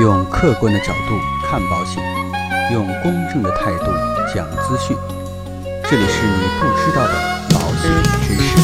用客观的角度看保险，用公正的态度讲资讯。这里是你不知道的保险知识。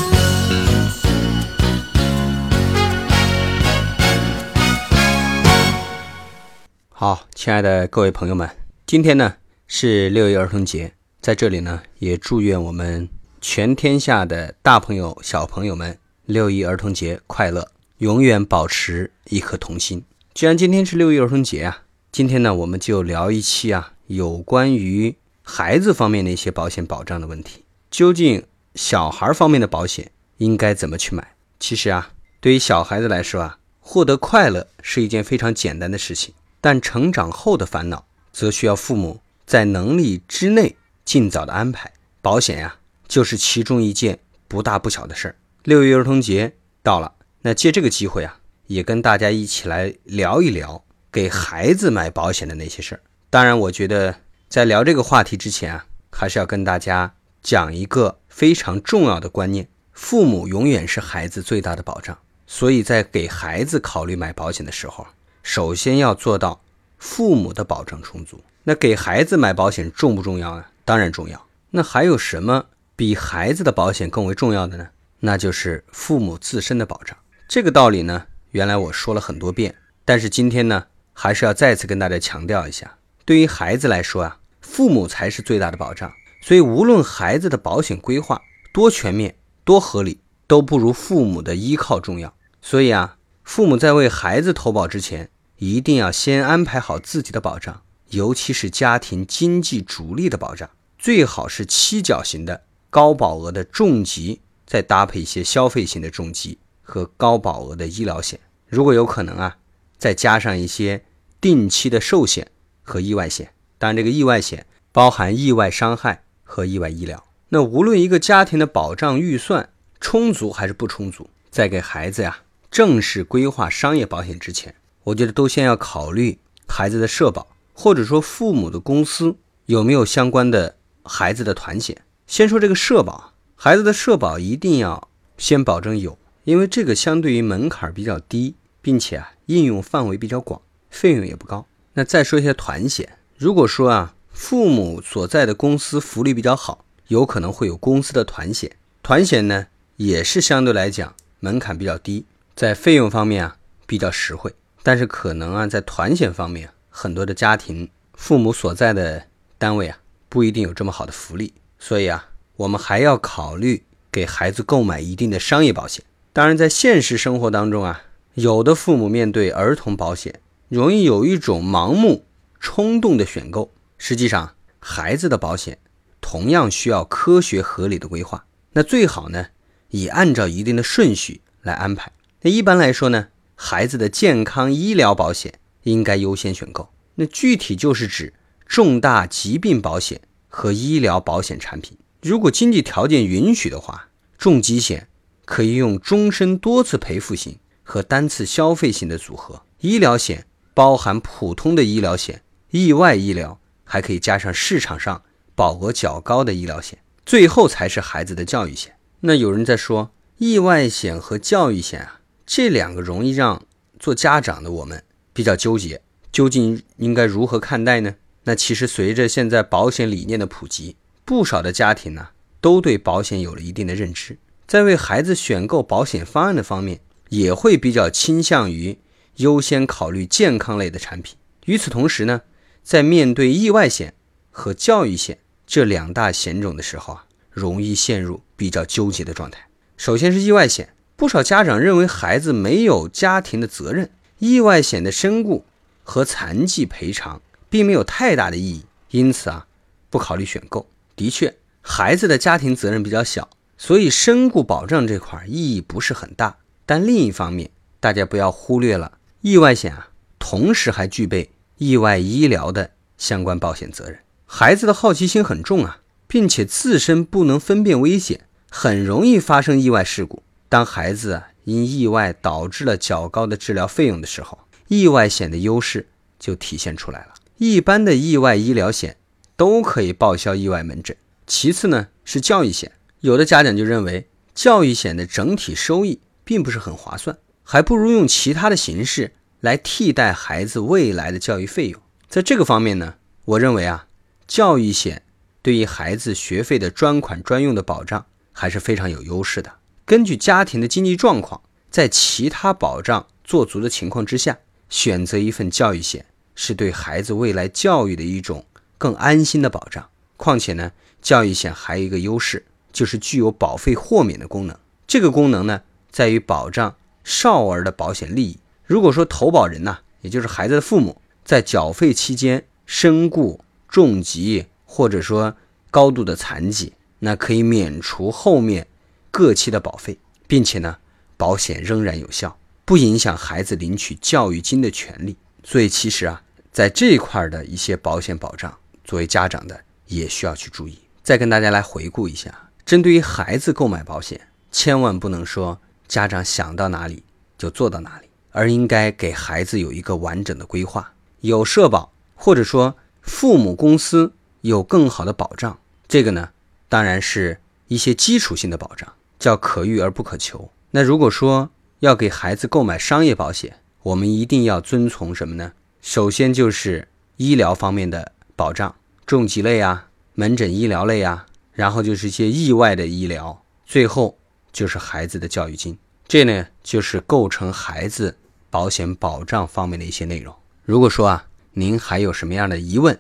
好，亲爱的各位朋友们，今天呢是六一儿童节，在这里呢也祝愿我们全天下的大朋友小朋友们六一儿童节快乐，永远保持一颗童心。既然今天是六一儿童节啊，今天呢我们就聊一期啊有关于孩子方面的一些保险保障的问题。究竟小孩方面的保险应该怎么去买？其实啊，对于小孩子来说啊，获得快乐是一件非常简单的事情，但成长后的烦恼则需要父母在能力之内尽早的安排。保险呀，就是其中一件不大不小的事儿。六一儿童节到了，那借这个机会啊。也跟大家一起来聊一聊给孩子买保险的那些事儿。当然，我觉得在聊这个话题之前啊，还是要跟大家讲一个非常重要的观念：父母永远是孩子最大的保障。所以在给孩子考虑买保险的时候，首先要做到父母的保障充足。那给孩子买保险重不重要呢？当然重要。那还有什么比孩子的保险更为重要的呢？那就是父母自身的保障。这个道理呢？原来我说了很多遍，但是今天呢，还是要再次跟大家强调一下：对于孩子来说啊，父母才是最大的保障。所以，无论孩子的保险规划多全面、多合理，都不如父母的依靠重要。所以啊，父母在为孩子投保之前，一定要先安排好自己的保障，尤其是家庭经济主力的保障，最好是七角型的高保额的重疾，再搭配一些消费型的重疾。和高保额的医疗险，如果有可能啊，再加上一些定期的寿险和意外险。当然，这个意外险包含意外伤害和意外医疗。那无论一个家庭的保障预算充足还是不充足，在给孩子呀正式规划商业保险之前，我觉得都先要考虑孩子的社保，或者说父母的公司有没有相关的孩子的团险。先说这个社保，孩子的社保一定要先保证有。因为这个相对于门槛比较低，并且啊应用范围比较广，费用也不高。那再说一下团险，如果说啊父母所在的公司福利比较好，有可能会有公司的团险。团险呢也是相对来讲门槛比较低，在费用方面啊比较实惠。但是可能啊在团险方面，很多的家庭父母所在的单位啊不一定有这么好的福利，所以啊我们还要考虑给孩子购买一定的商业保险。当然，在现实生活当中啊，有的父母面对儿童保险，容易有一种盲目、冲动的选购。实际上，孩子的保险同样需要科学合理的规划。那最好呢，以按照一定的顺序来安排。那一般来说呢，孩子的健康医疗保险应该优先选购。那具体就是指重大疾病保险和医疗保险产品。如果经济条件允许的话，重疾险。可以用终身多次赔付型和单次消费型的组合。医疗险包含普通的医疗险、意外医疗，还可以加上市场上保额较高的医疗险。最后才是孩子的教育险。那有人在说，意外险和教育险啊，这两个容易让做家长的我们比较纠结，究竟应该如何看待呢？那其实随着现在保险理念的普及，不少的家庭呢，都对保险有了一定的认知。在为孩子选购保险方案的方面，也会比较倾向于优先考虑健康类的产品。与此同时呢，在面对意外险和教育险这两大险种的时候啊，容易陷入比较纠结的状态。首先是意外险，不少家长认为孩子没有家庭的责任，意外险的身故和残疾赔偿并没有太大的意义，因此啊，不考虑选购。的确，孩子的家庭责任比较小。所以身故保障这块意义不是很大，但另一方面，大家不要忽略了意外险啊，同时还具备意外医疗的相关保险责任。孩子的好奇心很重啊，并且自身不能分辨危险，很容易发生意外事故。当孩子啊因意外导致了较高的治疗费用的时候，意外险的优势就体现出来了。一般的意外医疗险都可以报销意外门诊，其次呢是教育险。有的家长就认为教育险的整体收益并不是很划算，还不如用其他的形式来替代孩子未来的教育费用。在这个方面呢，我认为啊，教育险对于孩子学费的专款专用的保障还是非常有优势的。根据家庭的经济状况，在其他保障做足的情况之下，选择一份教育险是对孩子未来教育的一种更安心的保障。况且呢，教育险还有一个优势，就是具有保费豁免的功能。这个功能呢，在于保障少儿的保险利益。如果说投保人呐，也就是孩子的父母，在缴费期间身故、重疾或者说高度的残疾，那可以免除后面各期的保费，并且呢，保险仍然有效，不影响孩子领取教育金的权利。所以其实啊，在这一块的一些保险保障，作为家长的也需要去注意。再跟大家来回顾一下，针对于孩子购买保险，千万不能说家长想到哪里就做到哪里。而应该给孩子有一个完整的规划，有社保，或者说父母公司有更好的保障。这个呢，当然是一些基础性的保障，叫可遇而不可求。那如果说要给孩子购买商业保险，我们一定要遵从什么呢？首先就是医疗方面的保障，重疾类啊、门诊医疗类啊，然后就是一些意外的医疗，最后就是孩子的教育金。这呢，就是构成孩子。保险保障方面的一些内容。如果说啊，您还有什么样的疑问，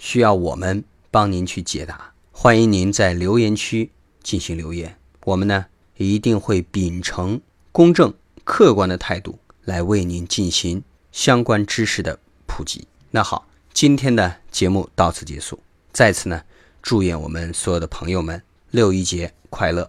需要我们帮您去解答，欢迎您在留言区进行留言。我们呢一定会秉承公正、客观的态度来为您进行相关知识的普及。那好，今天的节目到此结束。再次呢，祝愿我们所有的朋友们六一节快乐。